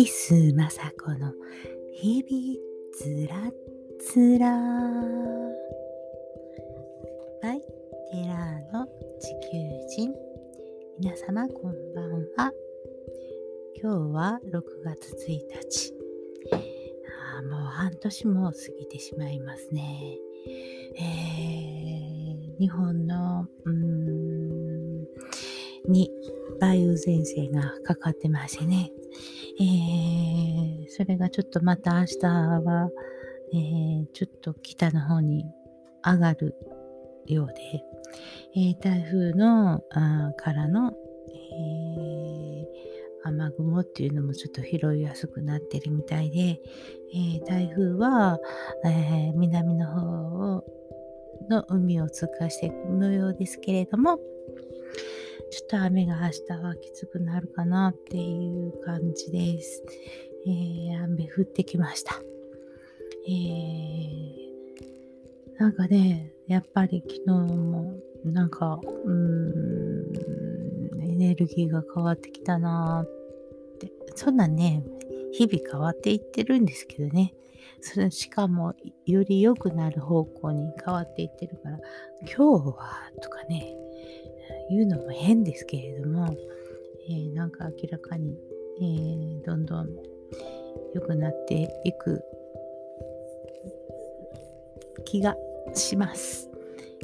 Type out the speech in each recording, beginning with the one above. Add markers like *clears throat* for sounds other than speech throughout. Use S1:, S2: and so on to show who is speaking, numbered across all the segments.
S1: ティス雅子の日々つらつら。バイテラーの地球人。皆様こんばんは。今日は6月1日。あもう半年も過ぎてしまいますね。えー、日本のうんに梅雨前線がかかってましてね、えー、それがちょっとまた明日は、えー、ちょっと北の方に上がるようで、えー、台風のあからの、え雨雲っていうのもちょっと拾いやすくなってるみたいで、え台風は、え南の方をの海を通過していく模様ですけれども、ちょっと雨が明日はきつくなるかなっていう感じです。えー、雨降ってきました。えー、なんかね、やっぱり昨日もなんか、うーん、エネルギーが変わってきたなって。そんなね、日々変わっていってるんですけどね。それしかも、より良くなる方向に変わっていってるから、今日はとかね、言うのも変ですけれども、えー、なんか明らかに、えー、どんどん良くなっていく気がします。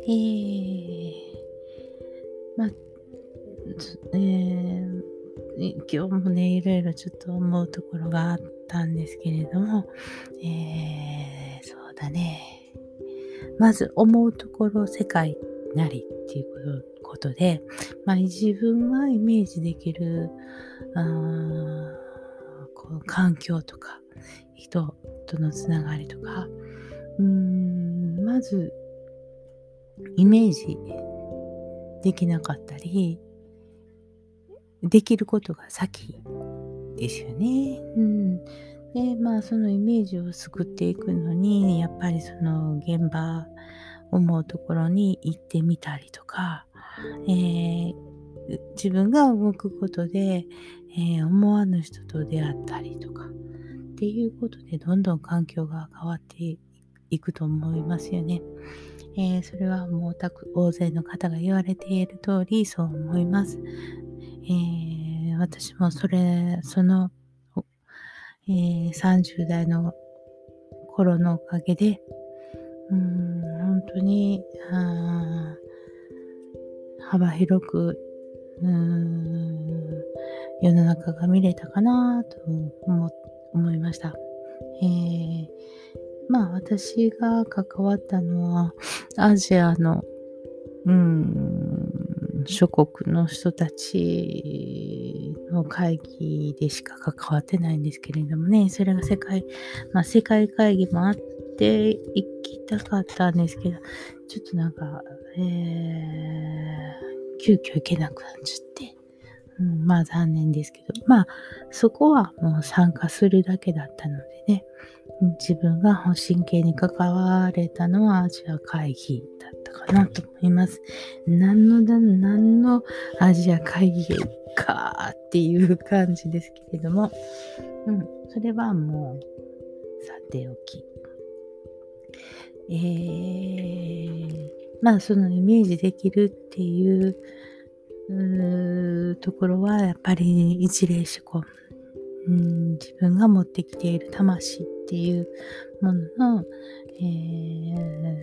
S1: えー、まあ、えー、今日もね、いろいろちょっと思うところがあったんですけれども、えー、そうだね。まず思うところ世界なりっていうことことで、まあ、自分がイメージできるあこう環境とか人とのつながりとかうーんまずイメージできなかったりできることが先ですよね。うん、でまあそのイメージを作っていくのにやっぱりその現場思うところに行ってみたりとか、えー、自分が動くことで、えー、思わぬ人と出会ったりとかっていうことでどんどん環境が変わっていくと思いますよね。えー、それはもうたく大勢の方が言われている通りそう思います。え、私もそれ、その、え、30代の頃のおかげで、うん、本当に、幅広く、うーん、世の中が見れたかなと思思いました。えー、まあ私が関わったのはアジアの、うん、諸国の人たちの会議でしか関わってないんですけれどもね、それが世界、まあ世界会議もあって、ていきたかったんですけど、ちょっとなんか、えー、急遽行けなくなっちゃって、うん、まあ残念ですけど、まあそこはもう参加するだけだったのでね、自分が真剣に関われたのはアジア会議だったかなと思います。何の、何のアジア会議かっていう感じですけれども、うん、それはもうさておき。えー、まあそのイメージできるっていううところはやっぱり一例思考、うん、自分が持ってきている魂っていうものの、えー、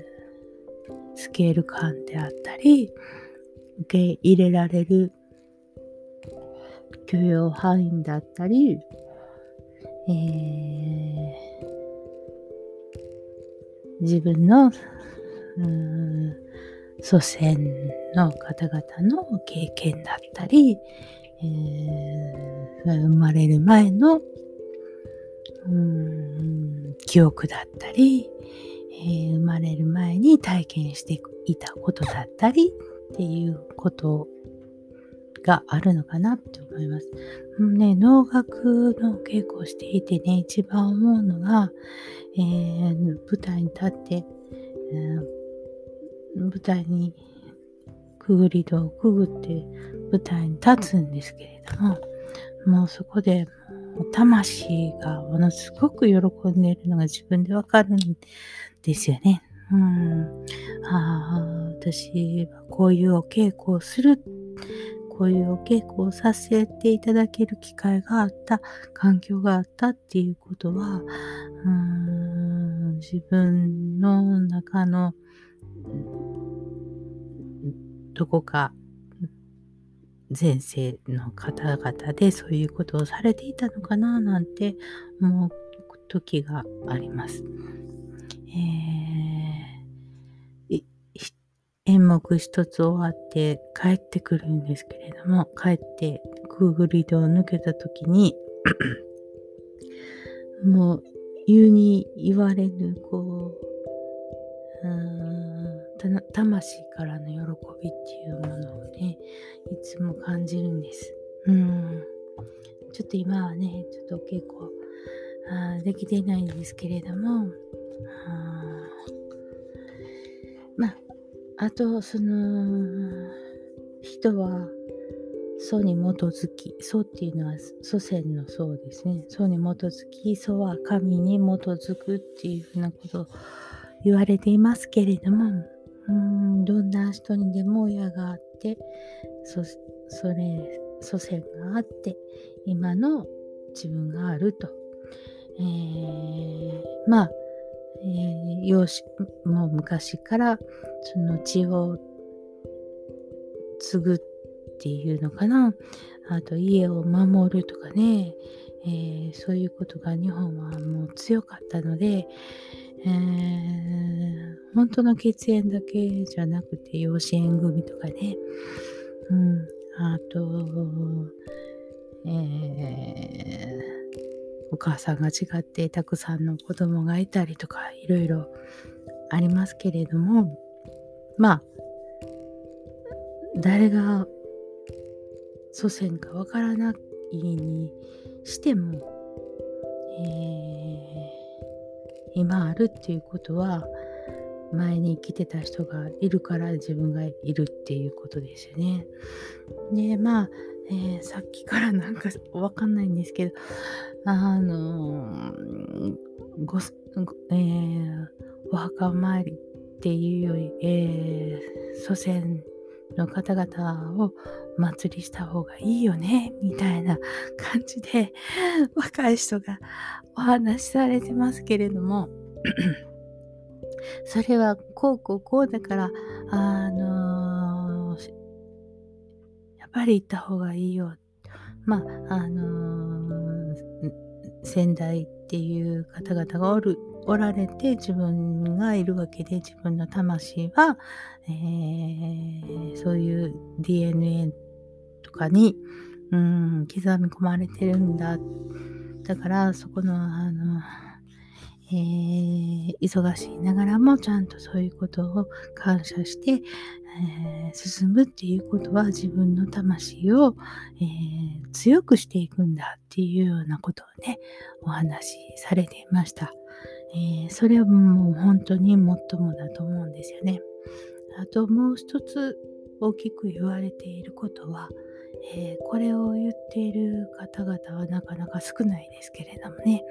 S1: スケール感であったり受け入れられる許容範囲だったり、えー自分のうん祖先の方々の経験だったり、えー、生まれる前のうん記憶だったり、えー、生まれる前に体験していたことだったりっていうことがあるのかなって思います。ね、能楽の稽古をしていてね、一番思うのが、えー、舞台に立って、えー、舞台にくぐり戸をくぐって舞台に立つんですけれども、もうそこで魂がものすごく喜んでいるのが自分でわかるんですよね。うん、あ、私はこういうお稽古をする、こういうお稽古をさせていただける機会があった、環境があったっていうことは、うん、自分の中のどこか前世の方々でそういうことをされていたのかななんて思う時があります。えー、演目一つ終わって帰ってくるんですけれども帰ってくぐり戸を抜けた時に *coughs* もう言うに言われぬこううん魂からの喜びっていうものをねいつも感じるんです。うん。ちょっと今はね、ちょっと結構あできていないんですけれども、あまあ、あと、その、人は、祖に基づき、祖っていうのは祖先の祖ですね。祖に基づき、祖は神に基づくっていうふうなことを言われていますけれども、うんどんな人にでも親があってそそれ祖先があって今の自分があると、えー、まあ、えー、養子もう昔からその血を継ぐっていうのかな。あと家を守るとかね、えー、そういうことが日本はもう強かったので、えー、本当の血縁だけじゃなくて養子縁組とかね、うん、あと、えー、お母さんが違ってたくさんの子供がいたりとかいろいろありますけれどもまあ誰が祖先かわからないにしても、えー今あるっていうことは前に生きてた人がいるから自分がいるっていうことですよね。でまあ、えー、さっきからなんか *laughs* わかんないんですけどあのご、えー、お墓参りっていうより、えー、祖先の方々を祭りした方がいいよねみたいな感じで *laughs* 若い人がお話しされてますけれども *clears throat* それはこうこうこうだからあのー、やっぱり行った方がいいよ。まああのー、先代っていう方々がおるおられて自分がいるわけで自分の魂は、えー、そういう DNA とかに、うん、刻み込まれてるんだだからそこのあの、えー、忙しいながらもちゃんとそういうことを感謝して、えー、進むっていうことは自分の魂を、えー、強くしていくんだっていうようなことをねお話しされていました。えー、それはもう本当に最もだと思うんですよね。あともう一つ大きく言われていることは、えー、これを言っている方々はなかなか少ないですけれどもね、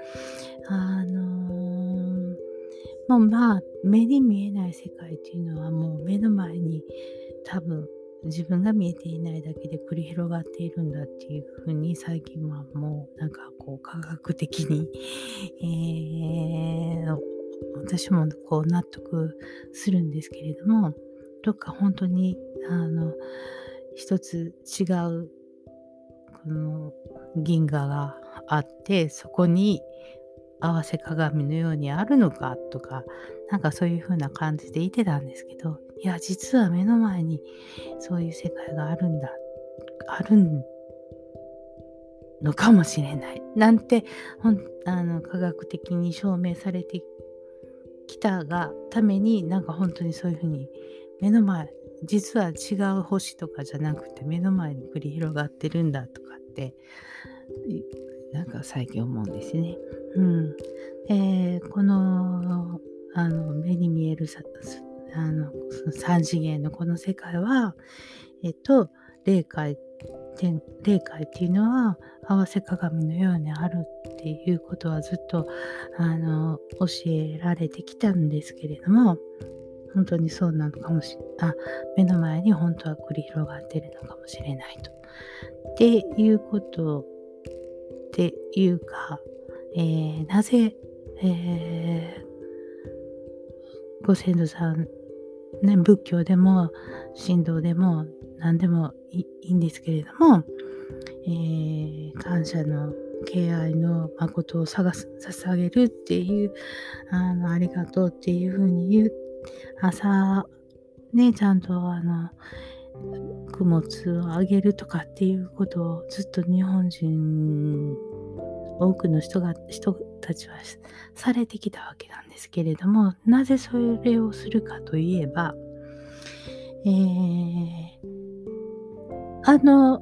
S1: あのー、もうまあ目に見えない世界っていうのはもう目の前に多分自分が見えていないだけで繰り広がっているんだっていうふうに最近はもうなんかこう科学的に、*laughs* えー、私もこう納得するんですけれどもどっか本当にあの一つ違うこの銀河があってそこに合わせ鏡のようにあるのかとかなんかそういう風な感じでいてたんですけどいや実は目の前にそういう世界があるんだあるのかもしれないなんてほんあの科学的に証明されてきたがためになんか本当にそういう風に目の前実は違う星とかじゃなくて目の前に繰り広がってるんだとかってなんか最近思うんですね。うん。で、この、あの、目に見える、あの、*laughs* 三次元のこの世界は、えっと、霊界天霊界っていうのは合わせ鏡のようにあるっていうことはずっとあの教えられてきたんですけれども本当にそうなのかもしれない目の前に本当は繰り広がってるのかもしれないと。っていうことっていうか、えー、なぜ、えー、ご先祖さんね、仏教でも神道でも何でもいいんですけれども、えー、感謝の敬愛の誠を探す捧げるっていうあのありがとうっていうふうに言う朝ねちゃんとあの供物をあげるとかっていうことをずっと日本人多くの人が人たちはされてきたわけなんですけれどもなぜそれをするかといえば、えー、あの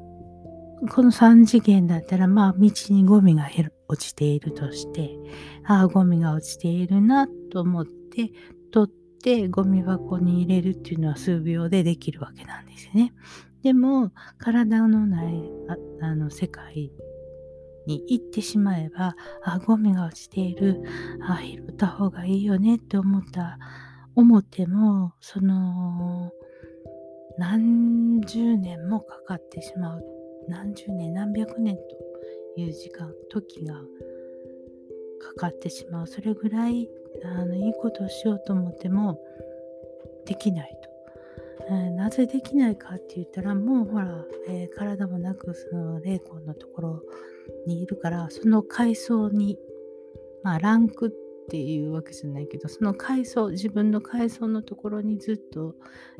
S1: この3次元だったらまあ道にゴミが落ちているとしてああゴミが落ちているなと思って取ってゴミ箱に入れるっていうのは数秒でできるわけなんですね。でも体のないああの世界に行ってしまえば、あ、ゴミが落ちている、あ、拾った方がいいよねって思った、思っても、その、何十年もかかってしまう。何十年、何百年という時間、時がかかってしまう。それぐらい、あの、いいことをしようと思っても、できないと。えー、なぜできないかって言ったらもうほら、えー、体もなくその霊魂のところにいるからその階層にまあランクっていうわけじゃないけどその階層自分の階層のところにずっと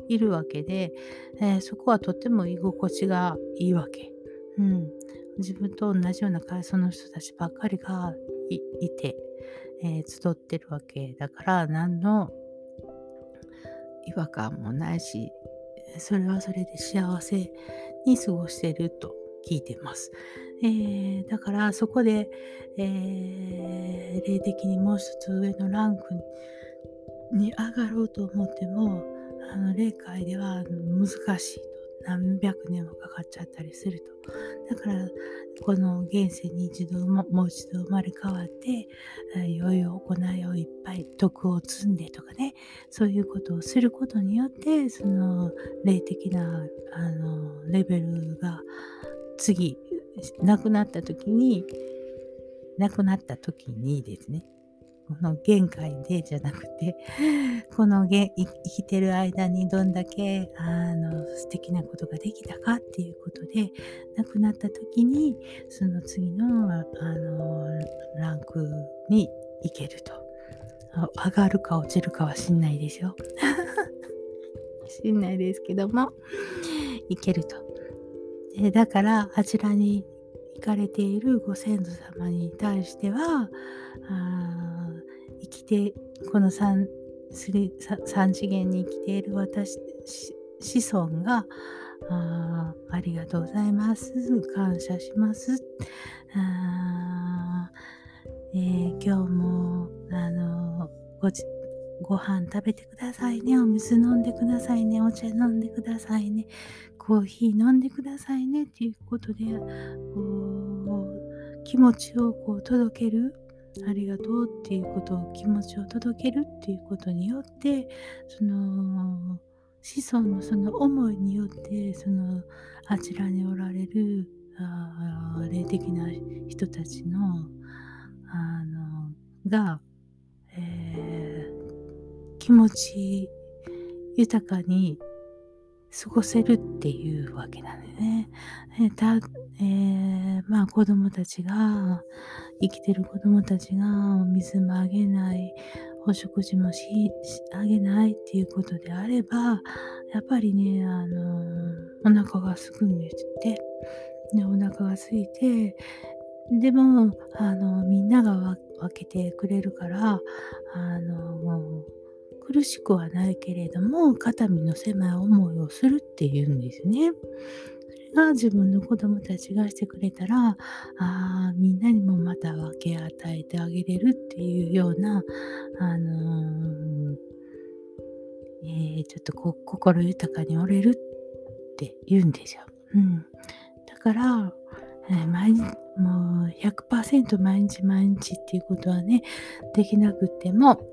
S1: いるわけで、えー、そこはとても居心地がいいわけ。うん、自分と同じような階層の人たちばっかりがいて、えー、集ってるわけだから何の違和感もないしそれはそれで幸せに過ごしてると聞いてます。えー、だからそこで、えー、霊的にもう一つ上のランクに上がろうと思ってもあの霊界では難しいと何百年もかかっちゃったりすると。だからこの現世に一度ももう一度生まれ変わって良いよ行いをいっぱい徳を積んでとかねそういうことをすることによってその霊的なあのレベルが次亡くなった時に亡くなった時にですねこの限界でじゃなくて *laughs* この生きてる間にどんだけあの素敵なことができたかっていうことで亡くなった時にその次のあのランクに行けると。上がるか落ちるかは知んないですよ。*laughs* 知んないですけどもいけると。だからあちらに行かれているご先祖様に対してはあ生きてこの 3, 3次元に生きている私子孫があありがとうございます。感謝します。あ、えー、今日もあのごご飯食べてくださいね。お水飲んでくださいね。お茶飲んでくださいね。コーヒー飲んでくださいねっていうことでこう気持ちをこう届けるありがとうっていうことを気持ちを届けるっていうことによってその子孫のその思いによってそのあちらにおられるあ霊的な人たちのあのが、えー、気持ち豊かに過ごせるっていうわけなんでね。えー、たえー、まあ子供たちが、生きてる子供たちがお水もあげない、お食事もしあげないっていうことであれば、やっぱりね、あのお腹がすくんでって。で、お腹が空いて、でも、あの、みんなが分けてくれるから、あの、もう、苦しくはないけれども肩身の狭い思いをするっていうんですね。それが自分の子供たちがしてくれたらあみんなにもまた分け与えてあげれるっていうような、あのー、えー、ちょっとこ心豊かにおれるって言うんですよ。うん、だから、えー、毎日もう100%毎日毎日っていうことはねできなくても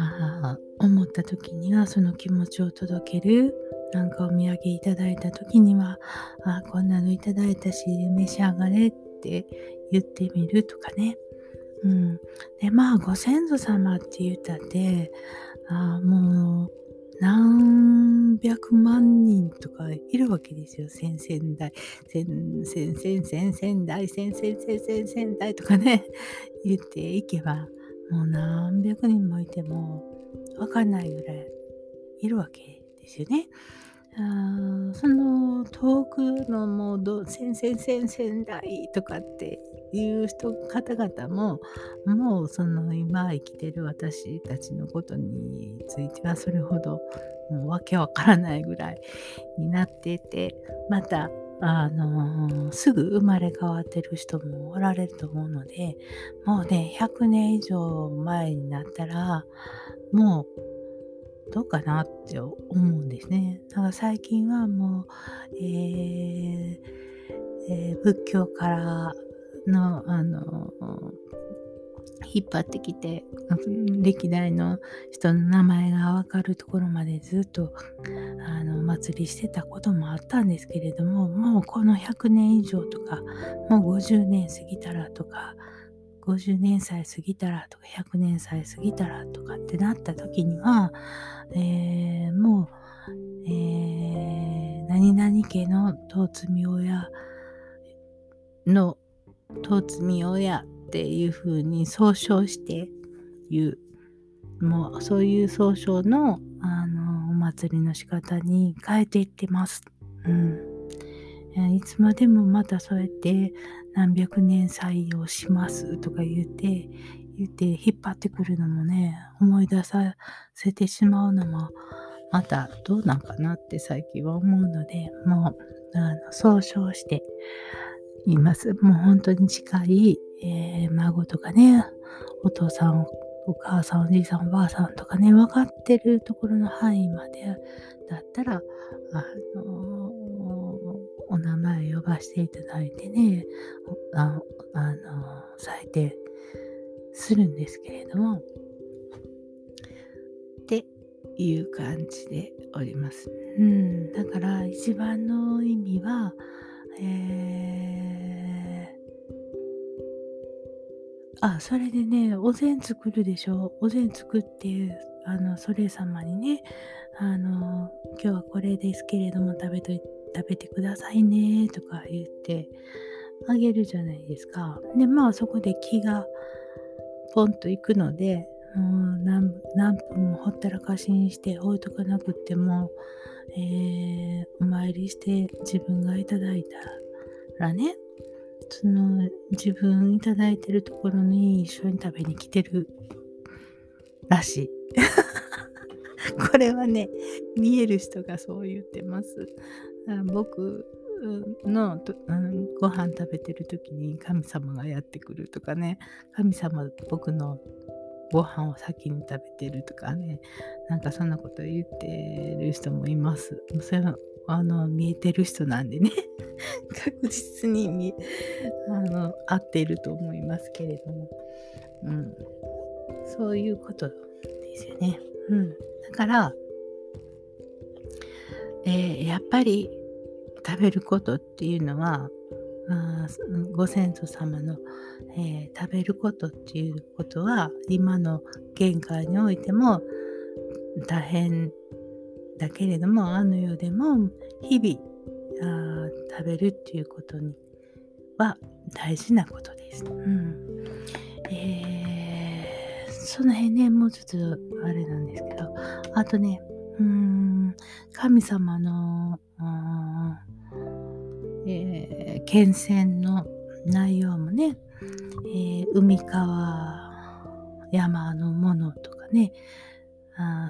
S1: あ思った時にはその気持ちを届けるなんかお土産いただいた時にはあこんなのいただいたし召し上がれって言ってみるとかねうん。で、まあ、ご先祖様って言ったって、あもう、何百万人とかいるわけですよ。先々代、先々先々先代、先々先々代とかね、言っていけば、もう何百人もいても、わかんないぐらいいるわけですよね。あその遠くのもうど先々先々代とかっていう人方々ももうその今生きてる私たちのことについてはそれほどもうわけわからないぐらいになっててまたあのー、すぐ生まれ変わってる人もおられると思うのでもうね100年以上前になったらもうどうかなって思うんですね。だから最近はもう、えーえー、仏教からの、あの、引っ張ってきて、歴代の人の名前がわかるところまでずっと、あの、お祭りしてたこともあったんですけれども、もうこの100年以上とか、もう50年過ぎたらとか、50年歳過ぎたらとか100年歳過ぎたらとかってなった時には、えー、もう、えー、何々家の統み親のとつみ親っていう風に総称して言う。もうそういう総称のあのお祭りの仕方に変えていってます。うん。いつまでもまたそうやって何百年採用しますとか言って、言って引っ張ってくるのもね、思い出させてしまうのもまたどうなんかなって最近は思うので、もうあの総称しています。もう本当に近い、えー、孫とかね、お父さん、お母さん、おじいさん、おばあさんとかね、分かってるところの範囲までだったら、あの、お名前呼ばせていただいてね、あ、あのー、採点するんですけれども、っていう感じでおります。うん、だから一番の意味は、えあ、それでね、お膳作るでしょ？お膳作って、あの、それ様にね、あの、今日はこれですけれども食べと食べてくださいね、とか言ってあげるじゃないですか。で、まあそこで気がポンと行くので、もう何何分もほったらかしにして置いとかなくても、えー、お参りして自分がいただいたらね、その自分いただいてるところに一緒に食べに来てるらしい。*laughs* これはね、見える人がそう言ってます。僕のと、うん、ご飯食べてる時に神様がやってくるとかね、神様僕のご飯を先に食べてるとかね、なんかそんなこと言ってる人もいます。それはあの見えてる人なんでね。*laughs* 確実に見あの合っていると思いますけれども、うん、そういうことですよね。うん、だから、えー、やっぱり食べることっていうのはあご先祖様の、えー、食べることっていうことは今の限界においても大変だけれどもあの世でも日々あ食べるっていうことには大事なことです。うんえー、その辺ねもうちょっとあれなんですけどあとねうん神様のえー、検選の内容もね、えー、海川山のものとかね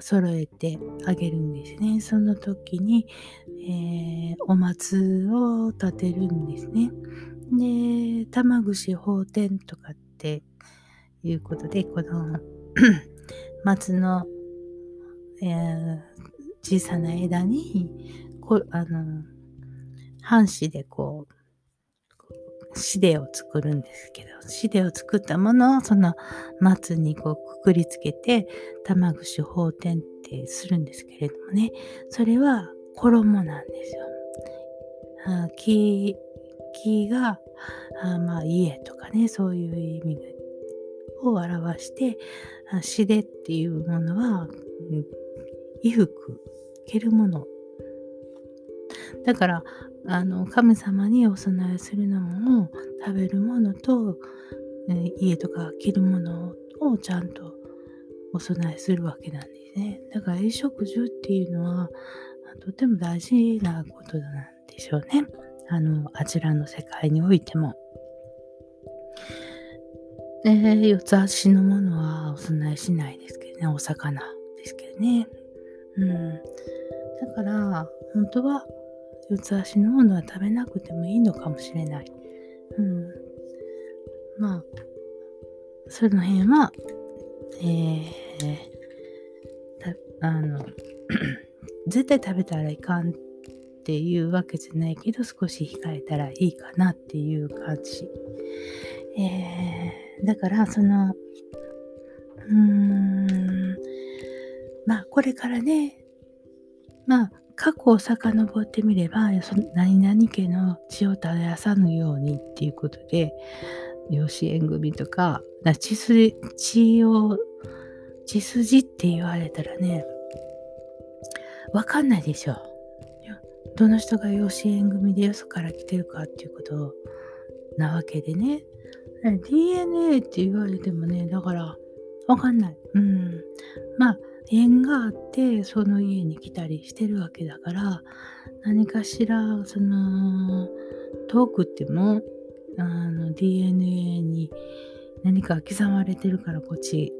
S1: 揃えてあげるんですね。その時に、えー、お松を立てるんですね。で、玉串法天とかっていうことで、この *clears throat* 松の、えー、小さな枝にこあの半紙でこう、シデを作るんですけど、シデを作ったものをその松にこうくくりつけて、玉串法天ってするんですけれどもね、それは衣なんですよ。あ木木があまあ家とかね、そういう意味を表して、シデっていうものは、衣服、着るもの。だから、あの神様にお供えするのも食べるものと、え家とか着るものをちゃんとお供えするわけなんですね。だから衣食住っていうのはとても大事なことなんでしょうね。あの、あちらの世界においても。四つ足のものはお供えしないですけどね、お魚ですけどね。うん。だから、本当は四つ足のものは食べなくてもいいのかもしれない。うん。まあ、その辺は、えー、あの、*clears throat* 絶対食べたらいかんっていうわけじゃないけど、少し控えたらいいかなっていう感じ。えー、だから、その、うーん、まあ、これからね、まあ、過去を遡ってみれば、何々家の血を絶やさぬようにっていうことで、養子縁組とか、血筋血を、血筋って言われたらね、わかんないでしょ。どの人が養子縁組でよそから来てるかっていうことなわけでね。DNA って言われてもね、だから、わかんない。うん。まあ、縁があってその家に来たりしてるわけだから何かしらその遠くってもあの DNA に何か刻まれてるからこっち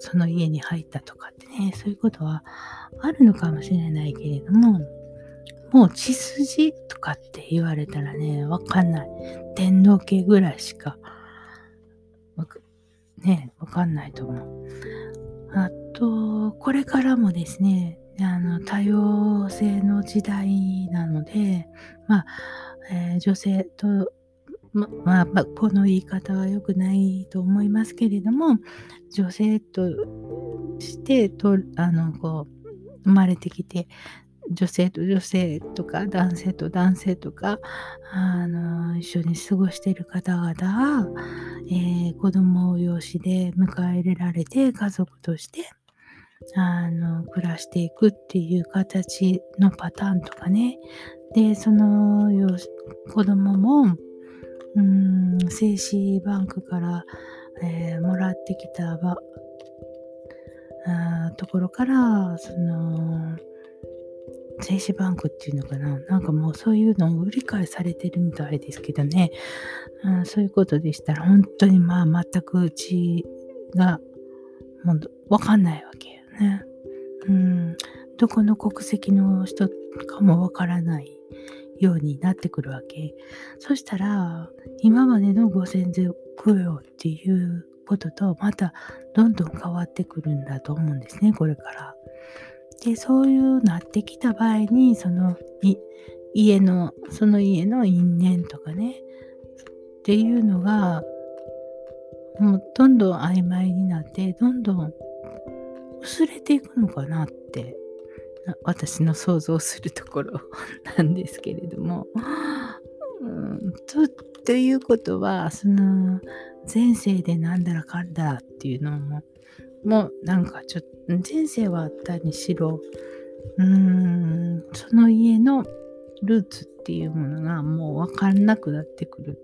S1: その家に入ったとかってねそういうことはあるのかもしれないけれどももう血筋とかって言われたらねわかんない。天皇家ぐらいしかねわかんないと思う。あと、これからもですね、あの多様性の時代なので、まあ、えー、女性と、ままあ、この言い方は良くないと思いますけれども、女性としてとあのこう生まれてきて、女性と女性とか男性と男性とかあの一緒に過ごしている方々は、えー、子供を養子で迎え入れられて家族としてあの暮らしていくっていう形のパターンとかね。でその子供もうん精子バンクから、えー、もらってきたばあところからその精子バンクっていうのかな？なんかもうそういうのを売り買いされてるみたいですけどね、うん、そういうことでしたら本当にまあ全くうちがもうわかんないわけよね。うん、どこの国籍の人かもわからないようになってくるわけ。そしたら今までのご先祖供養っていうこととまたどんどん変わってくるんだと思うんですねこれから。でそういうなってきた場合にその家のその家の因縁とかねっていうのがもうどんどん曖昧になってどんどん薄れていくのかなって私の想像するところ *laughs* なんですけれども。うんとということはその前世でなんだらかんだらっていうのももうなんかちょっと前世はあったにしろうーんその家のルーツっていうものがもう分かんなくなってくる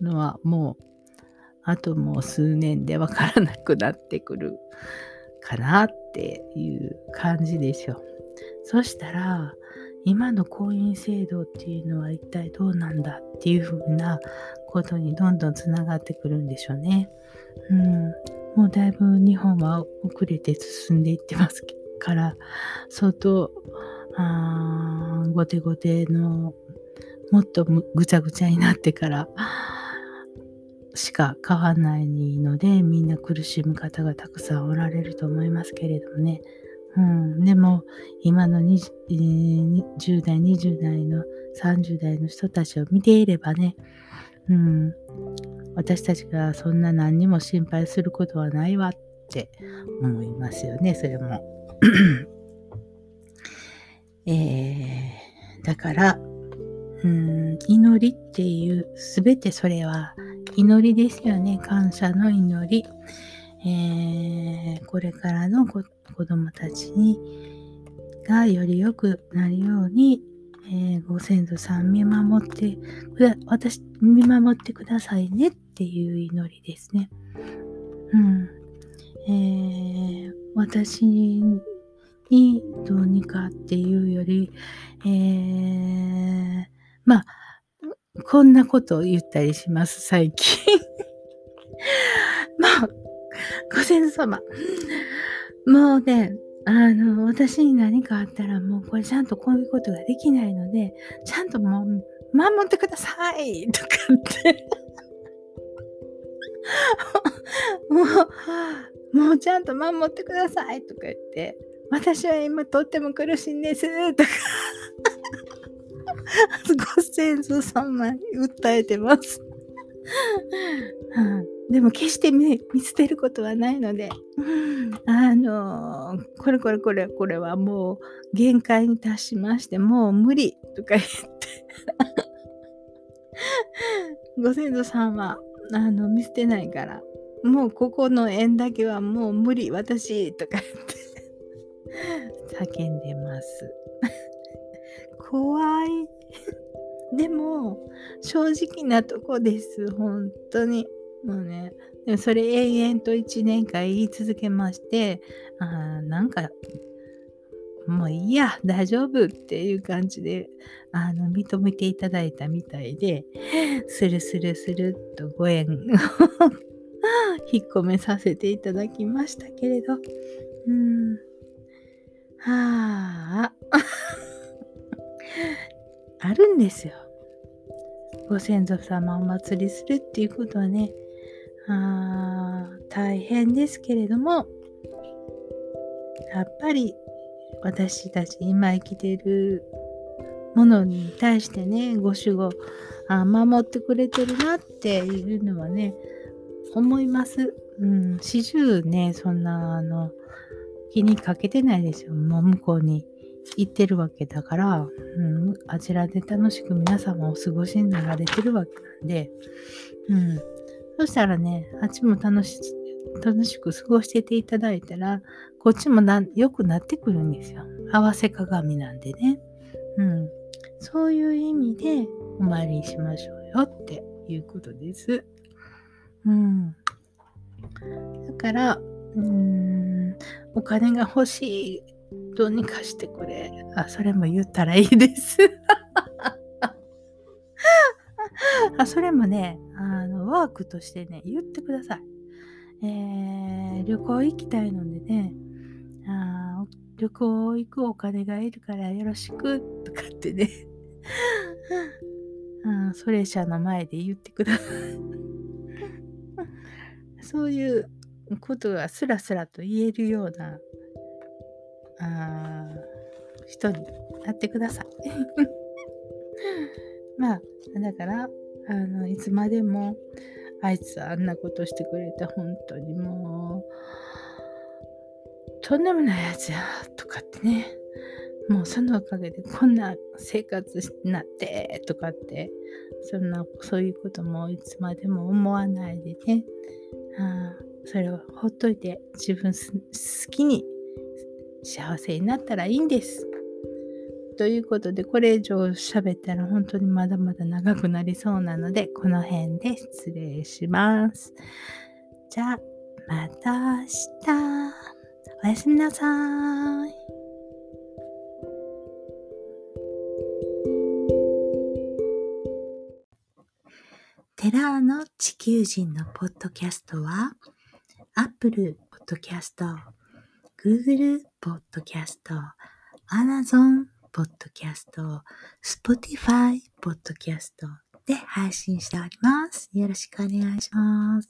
S1: のはもうあともう数年で分からなくなってくるかなっていう感じでしょ。そしたら今の婚姻制度っていうのは一体どうなんだっていうふうなことにどんどんつながってくるんでしょうね。うん、もうだいぶ日本は遅れて進んでいってますから、相当、あー後手後手の、もっとぐちゃぐちゃになってからしか変わんないので、みんな苦しむ方がたくさんおられると思いますけれどもね。うん、でも、今の 20, 10代、20代の30代の人たちを見ていればね、うん、私たちがそんな何にも心配することはないわって思いますよね、それも。*clears throat* えー、だから、うん、祈りっていうすべてそれは祈りですよね。感謝の祈り。えー、これからの子供たちにがより良くなるように、えー、ご先祖さん見守って私、見守ってくださいねっていう祈りですね。うん。えー、私にどうにかっていうより、えー、まあ、こんなことを言ったりします、最近。*laughs* まあ、ご先祖様。もうね、あの、私に何かあったらもうこれちゃんとこういうことができないので、ちゃんともう守ってくださいとかって *laughs* もう、もうちゃんと守ってくださいとか言って、私は今とっても苦しいんですとかご先祖様に訴えてます。でも決して見捨てることはないので、あのこれこれこれこれはもう限界に達しまして、もう無理とか言って。ご先祖さんはあの見捨てないから、もうここの縁だけはもう無理、私とか言って叫んでます。*laughs* 怖い。でも、正直なとこです。本当に。もうね。でもそれ延々と1年間言い続けまして、あなんか、もういいや、大丈夫っていう感じで、あの、認めていただいたみたいで、スルスルスルっとご縁を *laughs* 引っ込めさせていただきましたけれど、うん、はあ、あるんですよ。ご先祖様お祭りするっていうことはね、あ。大変ですけれども、やっぱり私たち今生きてるものに対してね、ご守護あ守ってくれてるなっていうのはね、思います。うん、始終ね、そんな、あの、気にかけてないですよ。もう向こうに行ってるわけだから、うん、あちらで楽しく皆様お過ごしになられてるわけなんで、うん。そしたらね、あっちも楽し、楽しく過ごしてていただいたら、こっちもな良くなってくるんですよ。合わせ鏡なんでね。うん。そういう意味でお参りしましょうよっていうことです。うん。だから、うん、お金が欲しいどうにかしてくれ。あ、それも言ったらいいです *laughs* あ、それもね、あの、ワークとしてね、言ってください。えー、旅行行きたいのでね、あ旅行行くお金がいるからよろしくとかってね *laughs* あ、それ者の前で言ってください *laughs* そういうことがスラスラと言えるようなあ人になってください。*laughs* まあ、だから、あの、いつまでも、あいつあんなことしてくれて、本当にもう、とんでもないやつや、とかってね、もうそのおかげでこんな生活になって、とかって、そんな、そういうこともいつまでも思わないでね、あそれをほっといて自分好きに幸せになったらいいんです。ということで、これ以上喋ったら本当にまだまだ長くなりそうなので、この辺で失礼します。じゃあ、また明日。おやすみなさい。テラーの地球人のポッドキャストは、Apple Podcast、Google Podcast、Amazon ポッドキャスト、Spotify ポッドキャストで配信しております。よろしくお願いします。